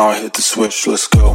Now I hit the switch, let's go.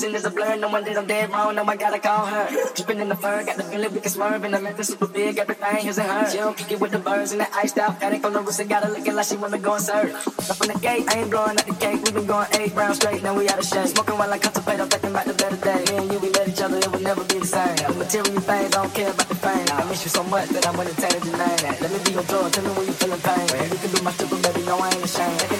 the vision is a blur. No that I'm dead wrong, now I gotta call her. Dripping in the fur, got the feeling we can swerve. And the method super big, everything here's in her. She don't kick it with the birds and the iced out. Got it on the wrist and got her looking like she wanna go and serve. Up from the gate, I ain't blowing out the cake. We been going eight rounds straight, now we out of shape. Smoking while I contemplate, I'm thinking about the better day. Me and you, we met each other, it would never be the same. The material things, I don't care about the fame. I miss you so much that I'm entertaining your name. Let me be your drug, tell me when you feeling pain. You can be my stripper, baby, no, I ain't ashamed.